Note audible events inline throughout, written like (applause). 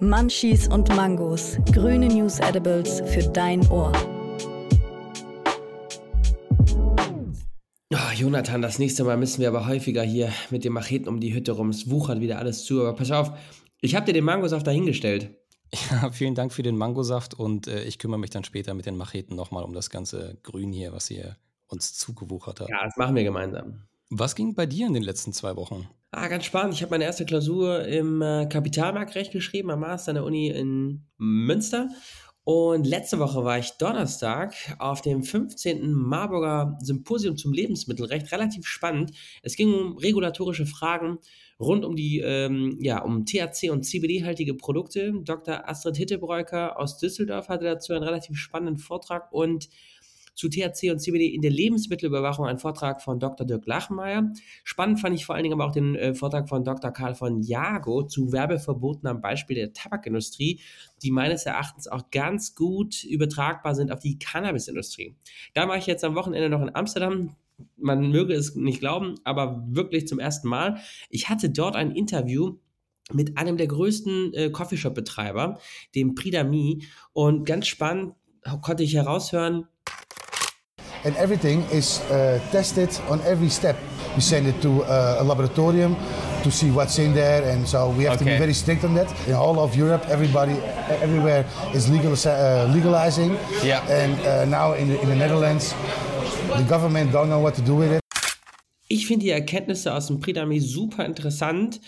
Munchies und Mangos. Grüne News Edibles für dein Ohr. Oh, Jonathan, das nächste Mal müssen wir aber häufiger hier mit den Macheten um die Hütte rum. Es wuchert wieder alles zu. Aber pass auf, ich habe dir den Mangosaft dahingestellt. Ja, vielen Dank für den Mangosaft und äh, ich kümmere mich dann später mit den Macheten nochmal um das ganze Grün hier, was ihr uns zugewuchert habt. Ja, das machen wir gemeinsam. Was ging bei dir in den letzten zwei Wochen? Ah, ganz spannend. Ich habe meine erste Klausur im äh, Kapitalmarktrecht geschrieben, am Master an der Uni in Münster. Und letzte Woche war ich Donnerstag auf dem 15. Marburger Symposium zum Lebensmittelrecht. Relativ spannend. Es ging um regulatorische Fragen rund um die, ähm, ja, um THC und CBD-haltige Produkte. Dr. Astrid Hittebräuker aus Düsseldorf hatte dazu einen relativ spannenden Vortrag und zu THC und CBD in der Lebensmittelüberwachung ein Vortrag von Dr. Dirk Lachmeier. Spannend fand ich vor allen Dingen aber auch den äh, Vortrag von Dr. Karl von Jago zu Werbeverboten am Beispiel der Tabakindustrie, die meines Erachtens auch ganz gut übertragbar sind auf die Cannabisindustrie. Da war ich jetzt am Wochenende noch in Amsterdam man möge es nicht glauben, aber wirklich zum ersten Mal. Ich hatte dort ein Interview mit einem der größten äh, Coffeeshop-Betreiber, dem Pridami. Und ganz spannend konnte ich heraushören, and everything is uh, tested on every step. We send it to uh, a laboratorium to see what's in there, and so we have okay. to be very strict on that. In all of Europe, everybody, everywhere is legal, uh, legalizing. Yeah. And uh, now in the, in the Netherlands, the government don't know what to do with it. Ich finde die Erkenntnisse aus dem Pridami super interessant.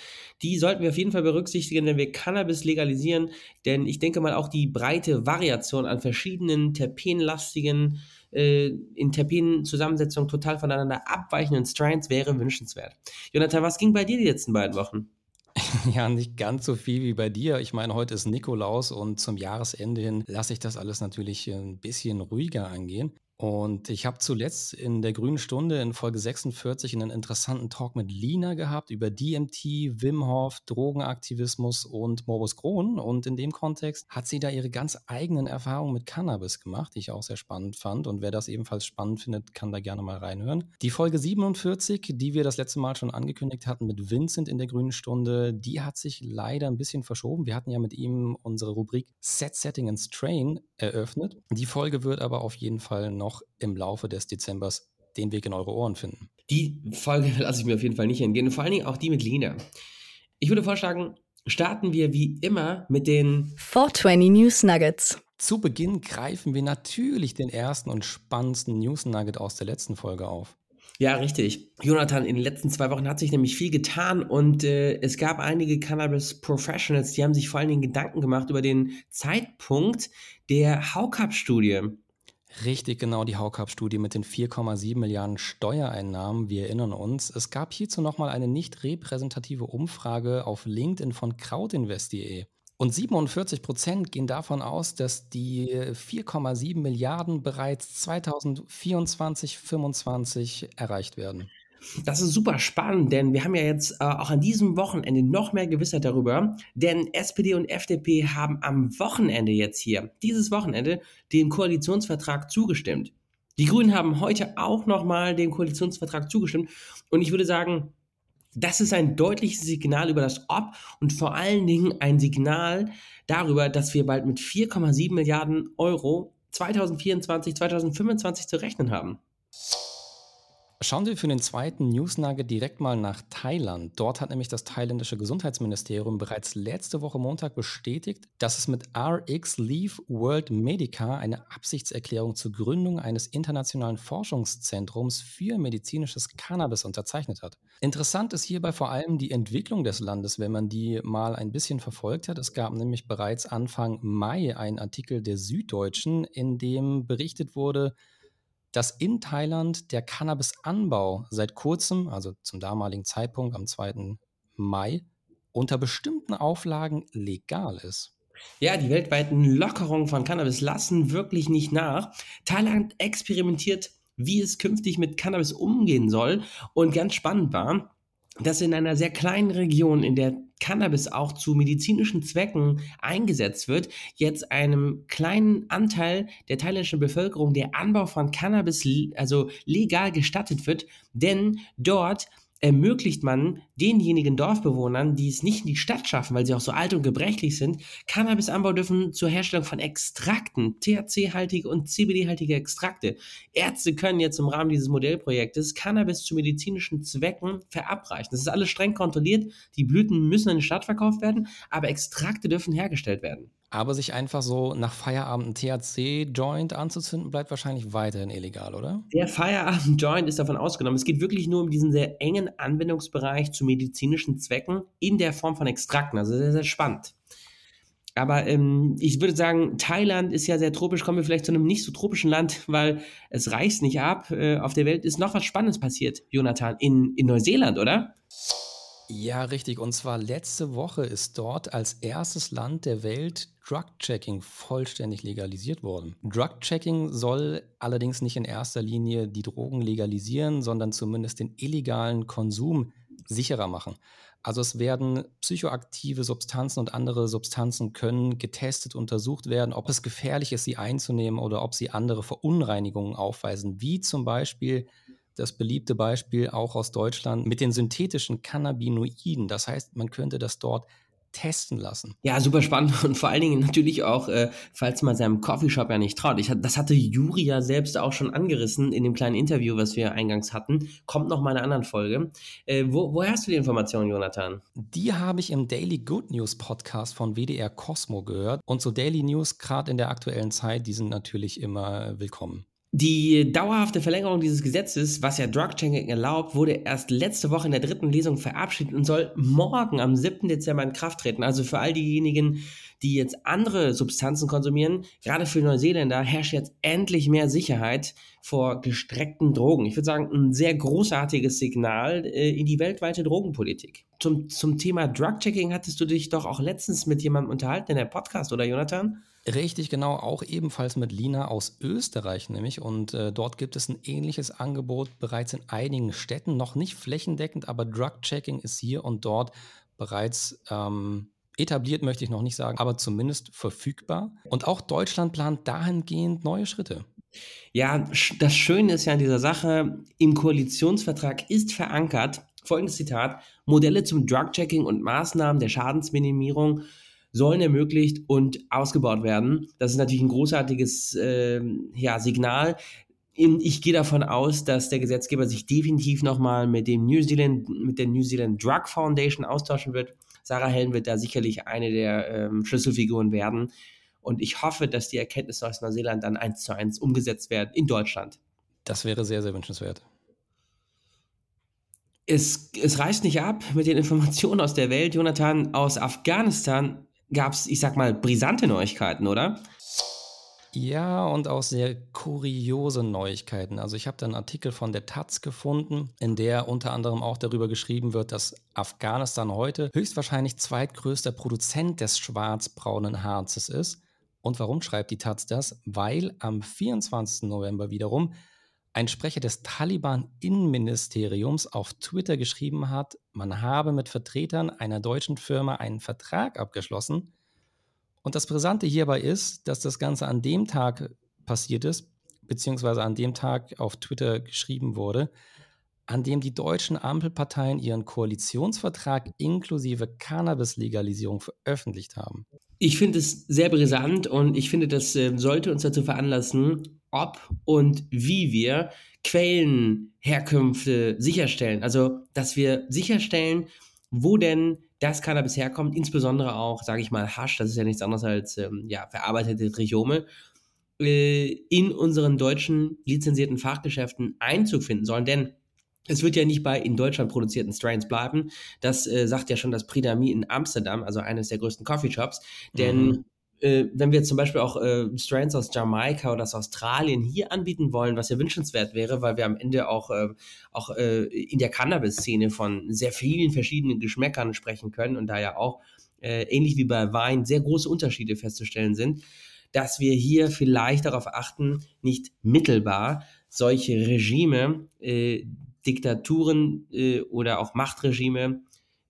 Die sollten wir auf jeden Fall berücksichtigen, wenn wir Cannabis legalisieren. Denn ich denke mal, auch die breite Variation an verschiedenen terpenlastigen äh, in Terpenzusammensetzung total voneinander abweichenden Strands wäre wünschenswert. Jonathan, was ging bei dir die letzten beiden Wochen? (laughs) Ja, nicht ganz so viel wie bei dir. Ich meine, heute ist Nikolaus und zum Jahresende hin lasse ich das alles natürlich ein bisschen ruhiger angehen. Und ich habe zuletzt in der Grünen Stunde in Folge 46 einen interessanten Talk mit Lina gehabt über DMT, Wim Hof, Drogenaktivismus und Morbus Crohn. Und in dem Kontext hat sie da ihre ganz eigenen Erfahrungen mit Cannabis gemacht, die ich auch sehr spannend fand. Und wer das ebenfalls spannend findet, kann da gerne mal reinhören. Die Folge 47, die wir das letzte Mal schon angekündigt hatten mit Vincent in der Grünen Stunde, die hat sich leider ein bisschen verschoben. Wir hatten ja mit ihm unsere Rubrik Set, Setting and Strain eröffnet. Die Folge wird aber auf jeden Fall noch noch im Laufe des Dezembers den Weg in eure Ohren finden. Die Folge (laughs) lasse ich mir auf jeden Fall nicht entgehen. vor allen Dingen auch die mit Lina. Ich würde vorschlagen, starten wir wie immer mit den 420 News Nuggets. Zu Beginn greifen wir natürlich den ersten und spannendsten News Nugget aus der letzten Folge auf. Ja, richtig. Jonathan, in den letzten zwei Wochen hat sich nämlich viel getan und äh, es gab einige Cannabis Professionals, die haben sich vor allen Dingen Gedanken gemacht über den Zeitpunkt der Haucup-Studie. Richtig genau die Haukapp-Studie mit den 4,7 Milliarden Steuereinnahmen. Wir erinnern uns. Es gab hierzu nochmal eine nicht repräsentative Umfrage auf LinkedIn von krautinvest.de. Und 47 Prozent gehen davon aus, dass die 4,7 Milliarden bereits 2024, 2025 erreicht werden. Das ist super spannend, denn wir haben ja jetzt äh, auch an diesem Wochenende noch mehr Gewissheit darüber, denn SPD und FDP haben am Wochenende jetzt hier, dieses Wochenende, dem Koalitionsvertrag zugestimmt. Die Grünen haben heute auch nochmal dem Koalitionsvertrag zugestimmt und ich würde sagen, das ist ein deutliches Signal über das Ob und vor allen Dingen ein Signal darüber, dass wir bald mit 4,7 Milliarden Euro 2024, 2025 zu rechnen haben. Schauen wir für den zweiten Newsnugget direkt mal nach Thailand. Dort hat nämlich das thailändische Gesundheitsministerium bereits letzte Woche Montag bestätigt, dass es mit RX Leave World Medica eine Absichtserklärung zur Gründung eines internationalen Forschungszentrums für medizinisches Cannabis unterzeichnet hat. Interessant ist hierbei vor allem die Entwicklung des Landes, wenn man die mal ein bisschen verfolgt hat. Es gab nämlich bereits Anfang Mai einen Artikel der Süddeutschen, in dem berichtet wurde, dass in Thailand der Cannabis-Anbau seit kurzem, also zum damaligen Zeitpunkt am 2. Mai, unter bestimmten Auflagen legal ist. Ja, die weltweiten Lockerungen von Cannabis lassen wirklich nicht nach. Thailand experimentiert, wie es künftig mit Cannabis umgehen soll. Und ganz spannend war, dass in einer sehr kleinen Region, in der Cannabis auch zu medizinischen Zwecken eingesetzt wird, jetzt einem kleinen Anteil der thailändischen Bevölkerung der Anbau von Cannabis also legal gestattet wird, denn dort ermöglicht man denjenigen Dorfbewohnern, die es nicht in die Stadt schaffen, weil sie auch so alt und gebrechlich sind, Cannabisanbau dürfen zur Herstellung von Extrakten, THC-haltige und CBD-haltige Extrakte. Ärzte können jetzt im Rahmen dieses Modellprojektes Cannabis zu medizinischen Zwecken verabreichen. Das ist alles streng kontrolliert. Die Blüten müssen in die Stadt verkauft werden, aber Extrakte dürfen hergestellt werden. Aber sich einfach so nach Feierabend ein THC-Joint anzuzünden, bleibt wahrscheinlich weiterhin illegal, oder? Der Feierabend-Joint ist davon ausgenommen. Es geht wirklich nur um diesen sehr engen Anwendungsbereich zu medizinischen Zwecken in der Form von Extrakten. Also sehr, sehr spannend. Aber ähm, ich würde sagen, Thailand ist ja sehr tropisch. Kommen wir vielleicht zu einem nicht so tropischen Land, weil es reißt nicht ab. Äh, auf der Welt ist noch was Spannendes passiert, Jonathan, in, in Neuseeland, oder? Ja, richtig. Und zwar letzte Woche ist dort als erstes Land der Welt Drug-Checking vollständig legalisiert worden. Drug-Checking soll allerdings nicht in erster Linie die Drogen legalisieren, sondern zumindest den illegalen Konsum sicherer machen. Also es werden psychoaktive Substanzen und andere Substanzen können getestet, untersucht werden, ob es gefährlich ist, sie einzunehmen oder ob sie andere Verunreinigungen aufweisen, wie zum Beispiel das beliebte Beispiel auch aus Deutschland mit den synthetischen Cannabinoiden. Das heißt, man könnte das dort testen lassen. Ja, super spannend und vor allen Dingen natürlich auch, äh, falls man seinem Coffeeshop ja nicht traut. Ich, das hatte Juri ja selbst auch schon angerissen in dem kleinen Interview, was wir eingangs hatten. Kommt noch mal in einer anderen Folge. Äh, wo, woher hast du die Informationen, Jonathan? Die habe ich im Daily Good News Podcast von WDR Cosmo gehört. Und so Daily News, gerade in der aktuellen Zeit, die sind natürlich immer willkommen. Die dauerhafte Verlängerung dieses Gesetzes, was ja Drug-Checking erlaubt, wurde erst letzte Woche in der dritten Lesung verabschiedet und soll morgen am 7. Dezember in Kraft treten. Also für all diejenigen, die jetzt andere Substanzen konsumieren, gerade für Neuseeländer herrscht jetzt endlich mehr Sicherheit vor gestreckten Drogen. Ich würde sagen, ein sehr großartiges Signal äh, in die weltweite Drogenpolitik. Zum, zum Thema Drug-Checking hattest du dich doch auch letztens mit jemandem unterhalten in der Podcast, oder Jonathan? Richtig, genau, auch ebenfalls mit Lina aus Österreich nämlich. Und äh, dort gibt es ein ähnliches Angebot bereits in einigen Städten, noch nicht flächendeckend, aber Drug-Checking ist hier und dort bereits ähm, etabliert, möchte ich noch nicht sagen, aber zumindest verfügbar. Und auch Deutschland plant dahingehend neue Schritte. Ja, das Schöne ist ja an dieser Sache, im Koalitionsvertrag ist verankert, folgendes Zitat, Modelle zum Drug-Checking und Maßnahmen der Schadensminimierung sollen ermöglicht und ausgebaut werden. Das ist natürlich ein großartiges äh, ja, Signal. Ich gehe davon aus, dass der Gesetzgeber sich definitiv nochmal mit dem New Zealand, mit der New Zealand Drug Foundation austauschen wird. Sarah Hellen wird da sicherlich eine der ähm, Schlüsselfiguren werden. Und ich hoffe, dass die Erkenntnisse aus Neuseeland dann eins zu eins umgesetzt werden in Deutschland. Das wäre sehr, sehr wünschenswert. Es, es reißt nicht ab mit den Informationen aus der Welt. Jonathan, aus Afghanistan gab es, ich sag mal, brisante Neuigkeiten, oder? Ja, und auch sehr kuriose Neuigkeiten. Also ich habe da einen Artikel von der Taz gefunden, in der unter anderem auch darüber geschrieben wird, dass Afghanistan heute höchstwahrscheinlich zweitgrößter Produzent des schwarzbraunen Harzes ist. Und warum schreibt die Taz das? Weil am 24. November wiederum ein Sprecher des Taliban-Innenministeriums auf Twitter geschrieben hat, man habe mit Vertretern einer deutschen Firma einen Vertrag abgeschlossen. Und das Brisante hierbei ist, dass das Ganze an dem Tag passiert ist, beziehungsweise an dem Tag auf Twitter geschrieben wurde, an dem die deutschen Ampelparteien ihren Koalitionsvertrag inklusive Cannabis-Legalisierung veröffentlicht haben. Ich finde es sehr brisant und ich finde, das äh, sollte uns dazu veranlassen, ob und wie wir Quellenherkünfte sicherstellen. Also, dass wir sicherstellen, wo denn das Cannabis herkommt, insbesondere auch, sage ich mal, Hasch, das ist ja nichts anderes als ähm, ja, verarbeitete Trichome, äh, in unseren deutschen lizenzierten Fachgeschäften Einzug finden sollen. Denn es wird ja nicht bei in Deutschland produzierten Strains bleiben. Das äh, sagt ja schon das Pridami in Amsterdam, also eines der größten Coffeeshops. Denn mhm äh, wenn wir zum Beispiel auch äh, Strands aus Jamaika oder aus Australien hier anbieten wollen, was ja wünschenswert wäre, weil wir am Ende auch, äh, auch äh, in der Cannabis-Szene von sehr vielen verschiedenen Geschmäckern sprechen können und da ja auch äh, ähnlich wie bei Wein sehr große Unterschiede festzustellen sind, dass wir hier vielleicht darauf achten, nicht mittelbar solche Regime, äh, Diktaturen oder auch Machtregime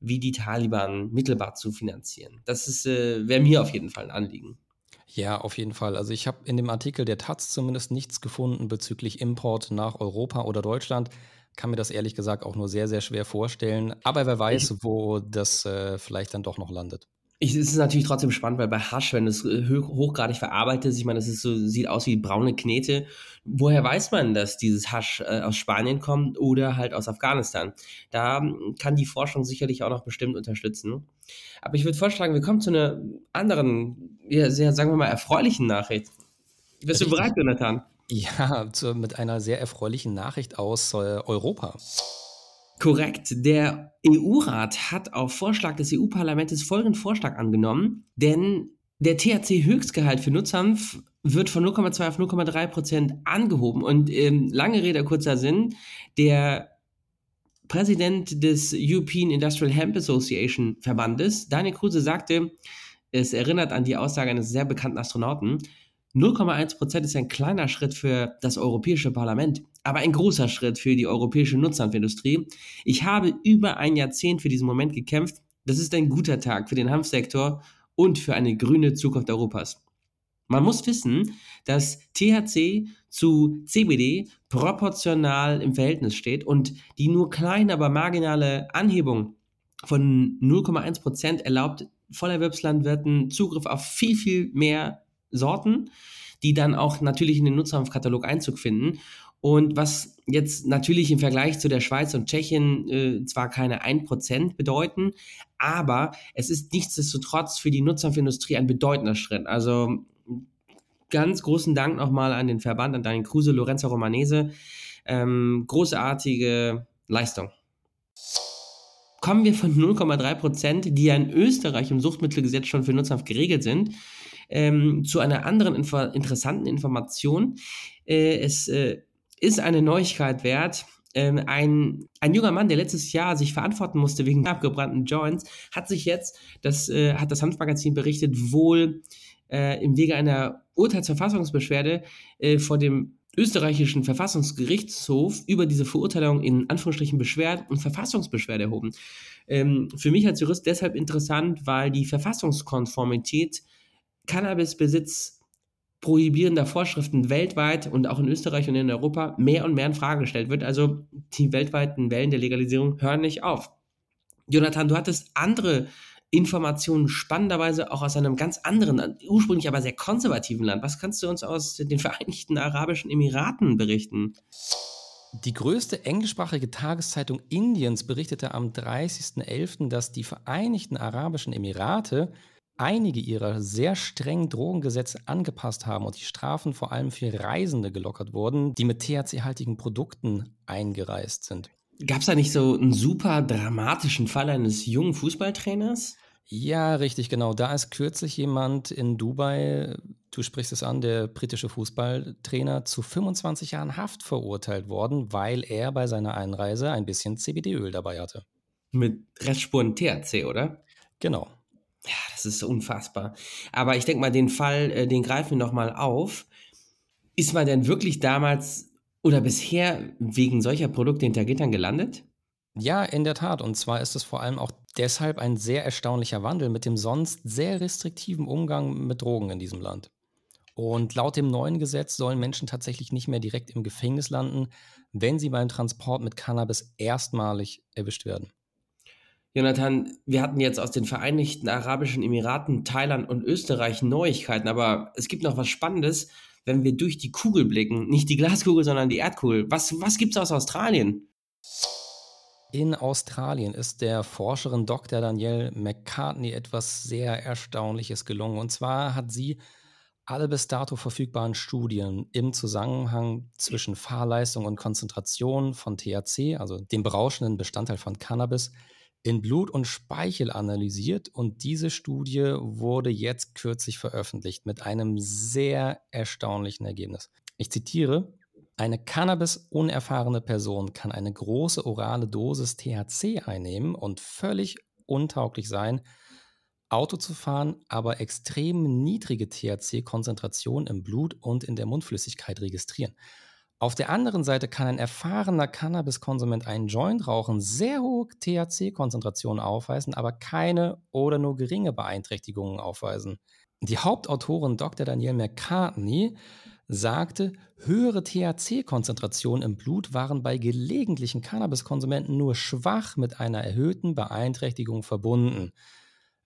wie die Taliban mittelbar zu finanzieren. Das äh, wäre mir auf jeden Fall ein Anliegen. Ja, auf jeden Fall. Also ich habe in dem Artikel der Taz zumindest nichts gefunden bezüglich Import nach Europa oder Deutschland. kann mir das ehrlich gesagt auch nur sehr, sehr schwer vorstellen. Aber wer weiß, wo das äh, vielleicht dann doch noch landet. Ich, es ist natürlich trotzdem spannend, weil bei Hasch, wenn es äh, hochgradig verarbeitet ist, ich meine, das ist so, sieht aus wie braune Knete. Woher weiß man, dass dieses Hasch äh, aus Spanien kommt oder halt aus Afghanistan? Da hm, kann die Forschung sicherlich auch noch bestimmt unterstützen. Aber ich würde vorschlagen, wir kommen zu einer anderen, ja, sehr, sagen wir mal, erfreulichen Nachricht. Bist Richtig. du bereit, Jonathan? Ja, zu, mit einer sehr erfreulichen Nachricht aus äh, Europa. Korrekt. Der EU-Rat hat auf Vorschlag des EU-Parlaments folgenden Vorschlag angenommen, denn der THC-Höchstgehalt für Nutzhanf wird von 0,2 auf 0,3 Prozent angehoben. Und ähm, lange Rede, kurzer Sinn, der Präsident des European Industrial Hemp Association Verbandes, Daniel Kruse, sagte, es erinnert an die Aussage eines sehr bekannten Astronauten, 0,1 Prozent ist ein kleiner Schritt für das Europäische Parlament, aber ein großer Schritt für die europäische Nutzhanfindustrie. Ich habe über ein Jahrzehnt für diesen Moment gekämpft. Das ist ein guter Tag für den Hanfsektor und für eine grüne Zukunft Europas. Man muss wissen, dass THC zu CBD proportional im Verhältnis steht und die nur kleine, aber marginale Anhebung von 0,1 Prozent erlaubt Vollerwerbslandwirten Zugriff auf viel, viel mehr Sorten, die dann auch natürlich in den Nutzerkatalog Einzug finden. Und was jetzt natürlich im Vergleich zu der Schweiz und Tschechien äh, zwar keine 1% bedeuten, aber es ist nichtsdestotrotz für die Nutzerindustrie ein bedeutender Schritt. Also ganz großen Dank nochmal an den Verband, an Daniel Kruse, Lorenzo Romanese. Ähm, großartige Leistung. Kommen wir von 0,3%, die ja in Österreich im Suchtmittelgesetz schon für Nutzhaft geregelt sind, ähm, zu einer anderen info interessanten Information. Äh, es äh, ist eine Neuigkeit wert. Ähm, ein, ein junger Mann, der letztes Jahr sich verantworten musste wegen abgebrannten Joints, hat sich jetzt, das äh, hat das Hanfmagazin berichtet, wohl äh, im Wege einer Urteilsverfassungsbeschwerde äh, vor dem österreichischen Verfassungsgerichtshof über diese Verurteilung in Anführungsstrichen Beschwert und Verfassungsbeschwerde erhoben. Ähm, für mich als Jurist deshalb interessant, weil die Verfassungskonformität Cannabisbesitz prohibierender Vorschriften weltweit und auch in Österreich und in Europa mehr und mehr in Frage gestellt wird. Also die weltweiten Wellen der Legalisierung hören nicht auf. Jonathan, du hattest andere Informationen spannenderweise auch aus einem ganz anderen, ursprünglich aber sehr konservativen Land. Was kannst du uns aus den Vereinigten Arabischen Emiraten berichten? Die größte englischsprachige Tageszeitung Indiens berichtete am 30.11., dass die Vereinigten Arabischen Emirate einige ihrer sehr strengen Drogengesetze angepasst haben und die Strafen vor allem für Reisende gelockert wurden, die mit THC-haltigen Produkten eingereist sind. Gab es da nicht so einen super dramatischen Fall eines jungen Fußballtrainers? Ja, richtig, genau. Da ist kürzlich jemand in Dubai, du sprichst es an, der britische Fußballtrainer, zu 25 Jahren Haft verurteilt worden, weil er bei seiner Einreise ein bisschen CBD-Öl dabei hatte. Mit Restspuren THC, oder? Genau. Ja, das ist unfassbar. Aber ich denke mal, den Fall, äh, den greifen wir nochmal auf. Ist man denn wirklich damals oder bisher wegen solcher Produkte hinter Gittern gelandet? Ja, in der Tat. Und zwar ist es vor allem auch deshalb ein sehr erstaunlicher Wandel mit dem sonst sehr restriktiven Umgang mit Drogen in diesem Land. Und laut dem neuen Gesetz sollen Menschen tatsächlich nicht mehr direkt im Gefängnis landen, wenn sie beim Transport mit Cannabis erstmalig erwischt werden. Jonathan, wir hatten jetzt aus den Vereinigten Arabischen Emiraten, Thailand und Österreich Neuigkeiten, aber es gibt noch was Spannendes, wenn wir durch die Kugel blicken. Nicht die Glaskugel, sondern die Erdkugel. Was, was gibt es aus Australien? In Australien ist der Forscherin Dr. Danielle McCartney etwas sehr Erstaunliches gelungen. Und zwar hat sie alle bis dato verfügbaren Studien im Zusammenhang zwischen Fahrleistung und Konzentration von THC, also dem berauschenden Bestandteil von Cannabis, in Blut und Speichel analysiert und diese Studie wurde jetzt kürzlich veröffentlicht mit einem sehr erstaunlichen Ergebnis. Ich zitiere, eine Cannabis-unerfahrene Person kann eine große orale Dosis THC einnehmen und völlig untauglich sein, Auto zu fahren, aber extrem niedrige THC-Konzentrationen im Blut und in der Mundflüssigkeit registrieren. Auf der anderen Seite kann ein erfahrener Cannabiskonsument einen Joint rauchen, sehr hohe THC-Konzentrationen aufweisen, aber keine oder nur geringe Beeinträchtigungen aufweisen. Die Hauptautorin Dr. Danielle McCartney sagte, höhere THC-Konzentrationen im Blut waren bei gelegentlichen Cannabiskonsumenten nur schwach mit einer erhöhten Beeinträchtigung verbunden,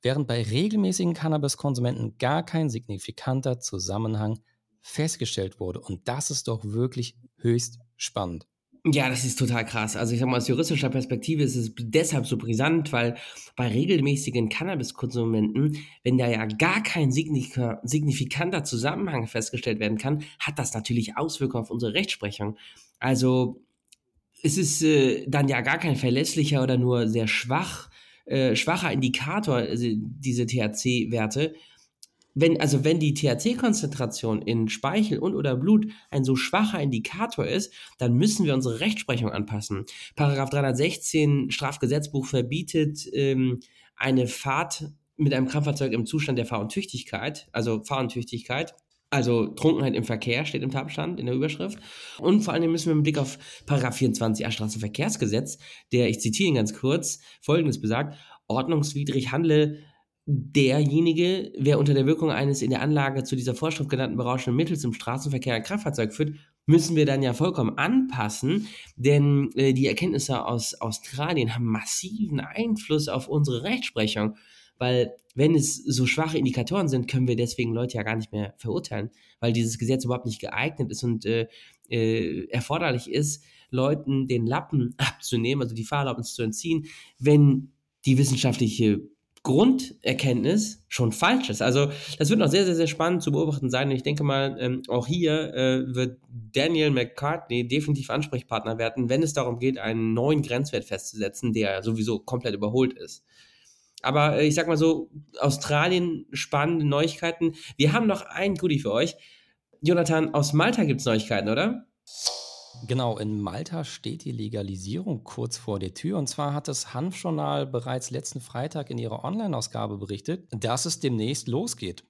während bei regelmäßigen Cannabiskonsumenten gar kein signifikanter Zusammenhang festgestellt wurde. Und das ist doch wirklich höchst spannend. Ja, das ist total krass. Also ich sag mal, aus juristischer Perspektive ist es deshalb so brisant, weil bei regelmäßigen Cannabiskonsumenten, wenn da ja gar kein signifikanter Zusammenhang festgestellt werden kann, hat das natürlich Auswirkungen auf unsere Rechtsprechung. Also es ist äh, dann ja gar kein verlässlicher oder nur sehr schwach, äh, schwacher Indikator, also diese THC-Werte, wenn, also wenn die THC-Konzentration in Speichel und oder Blut ein so schwacher Indikator ist, dann müssen wir unsere Rechtsprechung anpassen. Paragraph 316 Strafgesetzbuch verbietet ähm, eine Fahrt mit einem Kraftfahrzeug im Zustand der Fahruntüchtigkeit, also Fahruntüchtigkeit, also Trunkenheit im Verkehr steht im Tatbestand in der Überschrift. Und vor allem müssen wir mit Blick auf Paragraph 24a Straßenverkehrsgesetz, der, ich zitiere ihn ganz kurz, folgendes besagt, ordnungswidrig handle derjenige, wer unter der Wirkung eines in der Anlage zu dieser Vorschrift genannten berauschenden Mittels im Straßenverkehr ein Kraftfahrzeug führt, müssen wir dann ja vollkommen anpassen, denn äh, die Erkenntnisse aus Australien haben massiven Einfluss auf unsere Rechtsprechung, weil wenn es so schwache Indikatoren sind, können wir deswegen Leute ja gar nicht mehr verurteilen, weil dieses Gesetz überhaupt nicht geeignet ist und äh, äh, erforderlich ist, Leuten den Lappen (laughs) abzunehmen, also die Fahrerlaubnis zu entziehen, wenn die wissenschaftliche Grunderkenntnis schon falsch ist. Also das wird noch sehr, sehr, sehr spannend zu beobachten sein. Und ich denke mal, ähm, auch hier äh, wird Daniel McCartney definitiv Ansprechpartner werden, wenn es darum geht, einen neuen Grenzwert festzusetzen, der sowieso komplett überholt ist. Aber äh, ich sag mal so, Australien, spannende Neuigkeiten. Wir haben noch ein Goodie für euch. Jonathan, aus Malta gibt es Neuigkeiten, oder? Genau, in Malta steht die Legalisierung kurz vor der Tür. Und zwar hat das Hanfjournal bereits letzten Freitag in ihrer Online-Ausgabe berichtet, dass es demnächst losgeht.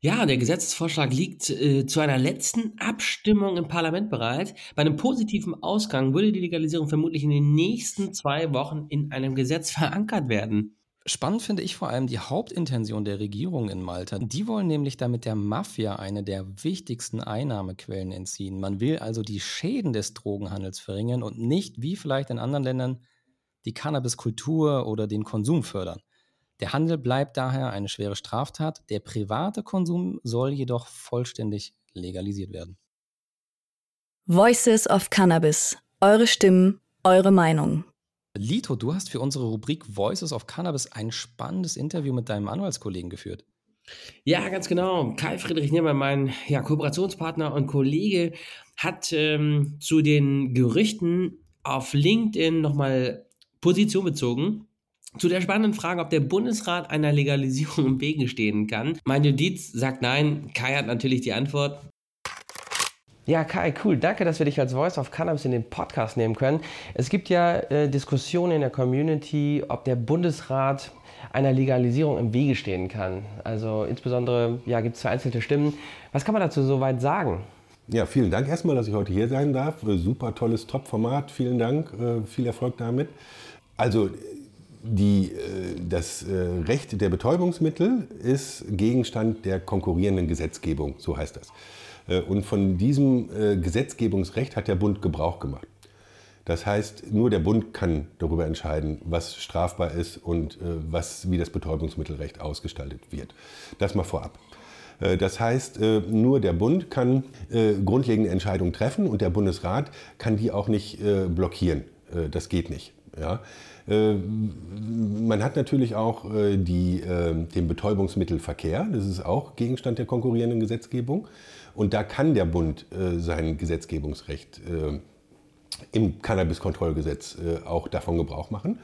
Ja, der Gesetzesvorschlag liegt äh, zu einer letzten Abstimmung im Parlament bereit. Bei einem positiven Ausgang würde die Legalisierung vermutlich in den nächsten zwei Wochen in einem Gesetz verankert werden. Spannend finde ich vor allem die Hauptintention der Regierung in Malta. Die wollen nämlich damit der Mafia eine der wichtigsten Einnahmequellen entziehen. Man will also die Schäden des Drogenhandels verringern und nicht, wie vielleicht in anderen Ländern, die Cannabiskultur oder den Konsum fördern. Der Handel bleibt daher eine schwere Straftat. Der private Konsum soll jedoch vollständig legalisiert werden. Voices of Cannabis. Eure Stimmen, eure Meinung. Lito, du hast für unsere Rubrik Voices of Cannabis ein spannendes Interview mit deinem Anwaltskollegen geführt. Ja, ganz genau. Kai Friedrich Niemann, mein ja, Kooperationspartner und Kollege, hat ähm, zu den Gerüchten auf LinkedIn nochmal Position bezogen. Zu der spannenden Frage, ob der Bundesrat einer Legalisierung im Wege stehen kann. Mein Judiz sagt nein. Kai hat natürlich die Antwort. Ja, Kai, cool. Danke, dass wir dich als Voice of Cannabis in den Podcast nehmen können. Es gibt ja äh, Diskussionen in der Community, ob der Bundesrat einer Legalisierung im Wege stehen kann. Also insbesondere ja, gibt es vereinzelte Stimmen. Was kann man dazu soweit sagen? Ja, vielen Dank erstmal, dass ich heute hier sein darf. Äh, super tolles Top-Format. Vielen Dank. Äh, viel Erfolg damit. Also die, äh, das Recht der Betäubungsmittel ist Gegenstand der konkurrierenden Gesetzgebung, so heißt das. Äh, und von diesem äh, Gesetzgebungsrecht hat der Bund Gebrauch gemacht. Das heißt, nur der Bund kann darüber entscheiden, was strafbar ist und äh, was, wie das Betäubungsmittelrecht ausgestaltet wird. Das mal vorab. Das heißt, nur der Bund kann grundlegende Entscheidungen treffen und der Bundesrat kann die auch nicht blockieren. Das geht nicht. Ja? Man hat natürlich auch die, den Betäubungsmittelverkehr, das ist auch Gegenstand der konkurrierenden Gesetzgebung. Und da kann der Bund äh, sein Gesetzgebungsrecht äh, im Cannabiskontrollgesetz äh, auch davon Gebrauch machen.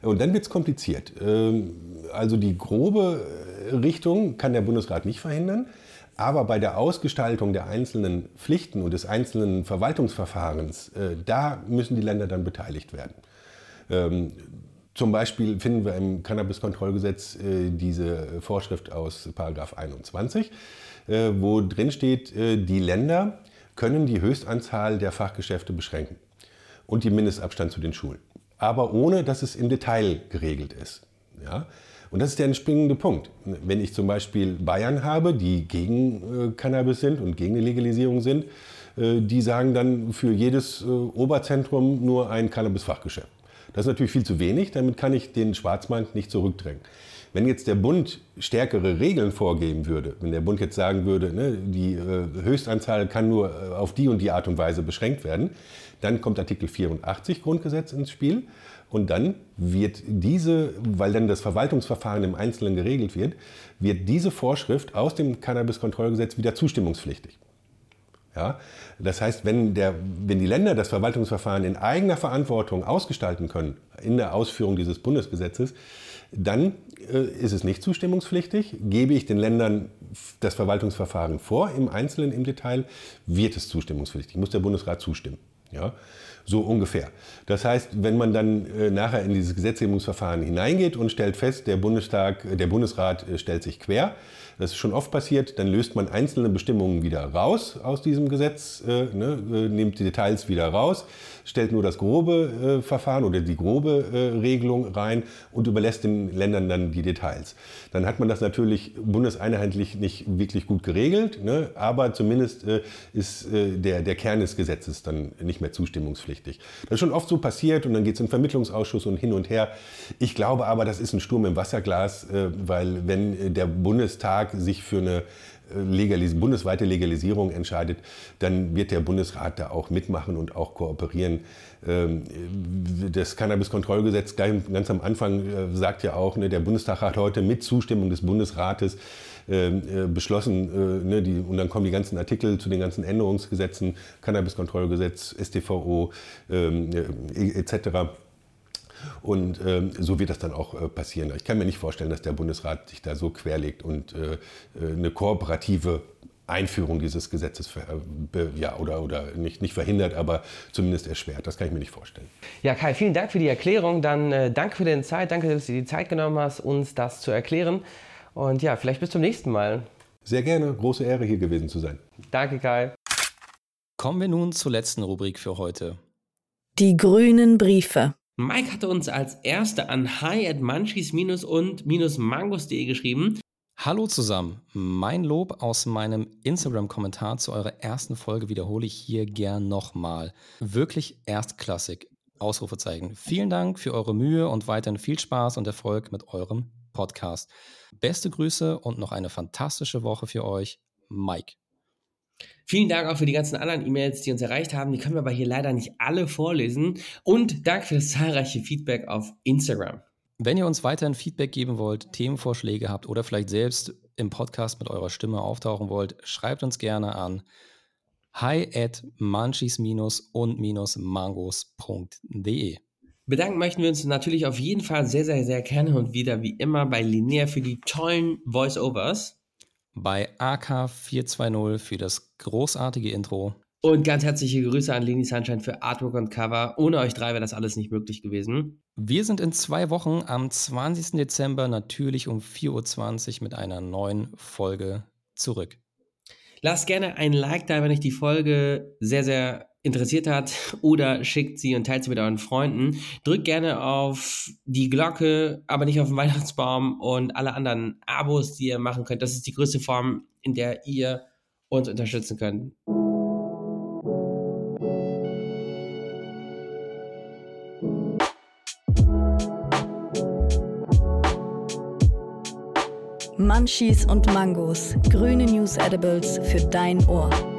Und dann wird es kompliziert. Ähm, also die grobe Richtung kann der Bundesrat nicht verhindern. Aber bei der Ausgestaltung der einzelnen Pflichten und des einzelnen Verwaltungsverfahrens, äh, da müssen die Länder dann beteiligt werden. Ähm, zum Beispiel finden wir im Cannabiskontrollgesetz äh, diese Vorschrift aus Paragraph 21. Äh, wo drin steht, äh, die Länder können die Höchstanzahl der Fachgeschäfte beschränken und den Mindestabstand zu den Schulen. Aber ohne, dass es im Detail geregelt ist. Ja? Und das ist der springende Punkt. Wenn ich zum Beispiel Bayern habe, die gegen äh, Cannabis sind und gegen eine Legalisierung sind, äh, die sagen dann für jedes äh, Oberzentrum nur ein Cannabis-Fachgeschäft. Das ist natürlich viel zu wenig, damit kann ich den Schwarzmarkt nicht zurückdrängen. Wenn jetzt der Bund stärkere Regeln vorgeben würde, wenn der Bund jetzt sagen würde, ne, die äh, Höchstanzahl kann nur äh, auf die und die Art und Weise beschränkt werden, dann kommt Artikel 84 Grundgesetz ins Spiel und dann wird diese, weil dann das Verwaltungsverfahren im Einzelnen geregelt wird, wird diese Vorschrift aus dem Cannabiskontrollgesetz wieder zustimmungspflichtig. Ja? Das heißt, wenn, der, wenn die Länder das Verwaltungsverfahren in eigener Verantwortung ausgestalten können, in der Ausführung dieses Bundesgesetzes, dann äh, ist es nicht zustimmungspflichtig. Gebe ich den Ländern das Verwaltungsverfahren vor, im Einzelnen, im Detail, wird es zustimmungspflichtig. Muss der Bundesrat zustimmen. Ja? So ungefähr. Das heißt, wenn man dann äh, nachher in dieses Gesetzgebungsverfahren hineingeht und stellt fest, der Bundestag, der Bundesrat äh, stellt sich quer, das ist schon oft passiert, dann löst man einzelne Bestimmungen wieder raus aus diesem Gesetz, äh, ne, äh, nimmt die Details wieder raus, stellt nur das grobe äh, Verfahren oder die grobe äh, Regelung rein und überlässt den Ländern dann die Details. Dann hat man das natürlich bundeseinheitlich nicht wirklich gut geregelt, ne, aber zumindest äh, ist äh, der, der Kern des Gesetzes dann nicht mehr zustimmungspflichtig. Das ist schon oft so passiert und dann geht es in den Vermittlungsausschuss und hin und her. Ich glaube aber, das ist ein Sturm im Wasserglas, weil wenn der Bundestag sich für eine äh, Legalis bundesweite Legalisierung entscheidet, dann wird der Bundesrat da auch mitmachen und auch kooperieren. Ähm, das Cannabiskontrollgesetz ganz am Anfang äh, sagt ja auch, ne, der Bundestag hat heute mit Zustimmung des Bundesrates äh, beschlossen, ne, und dann kommen die ganzen Artikel zu den ganzen Änderungsgesetzen, Cannabiskontrollgesetz, StVO ähm, etc. Und ähm, so wird das dann auch äh, passieren. Ich kann mir nicht vorstellen, dass der Bundesrat sich da so querlegt und äh, äh eine kooperative Einführung dieses Gesetzes für, äh, ja, oder, oder nicht, nicht verhindert, aber zumindest erschwert. Das kann ich mir nicht vorstellen. Ja, Kai, vielen Dank für die Erklärung. Dann äh, danke für deine Zeit. Danke, dass du dir die Zeit genommen hast, uns das zu erklären. Und ja, vielleicht bis zum nächsten Mal. Sehr gerne. Große Ehre, hier gewesen zu sein. Danke, Kai. Kommen wir nun zur letzten Rubrik für heute. Die grünen Briefe. Mike hatte uns als Erster an hi at munchies- und mangos.de geschrieben. Hallo zusammen. Mein Lob aus meinem Instagram-Kommentar zu eurer ersten Folge wiederhole ich hier gern nochmal. Wirklich erstklassig. Ausrufezeichen. Vielen Dank für eure Mühe und weiterhin viel Spaß und Erfolg mit eurem Podcast. Beste Grüße und noch eine fantastische Woche für euch, Mike. Vielen Dank auch für die ganzen anderen E-Mails, die uns erreicht haben. Die können wir aber hier leider nicht alle vorlesen. Und danke für das zahlreiche Feedback auf Instagram. Wenn ihr uns weiterhin Feedback geben wollt, Themenvorschläge habt oder vielleicht selbst im Podcast mit eurer Stimme auftauchen wollt, schreibt uns gerne an hi at munchies-und-mangos.de. Bedanken möchten wir uns natürlich auf jeden Fall sehr, sehr, sehr gerne und wieder wie immer bei Linnea für die tollen Voice-Overs bei AK420 für das großartige Intro. Und ganz herzliche Grüße an Leni Sunshine für Artwork und Cover. Ohne euch drei wäre das alles nicht möglich gewesen. Wir sind in zwei Wochen am 20. Dezember natürlich um 4.20 Uhr mit einer neuen Folge zurück. Lasst gerne ein Like da, wenn euch die Folge sehr, sehr interessiert hat oder schickt sie und teilt sie mit euren Freunden. Drückt gerne auf die Glocke, aber nicht auf den Weihnachtsbaum und alle anderen Abos, die ihr machen könnt. Das ist die größte Form, in der ihr uns unterstützen könnt. Munchies und Mangos, grüne News Edibles für dein Ohr.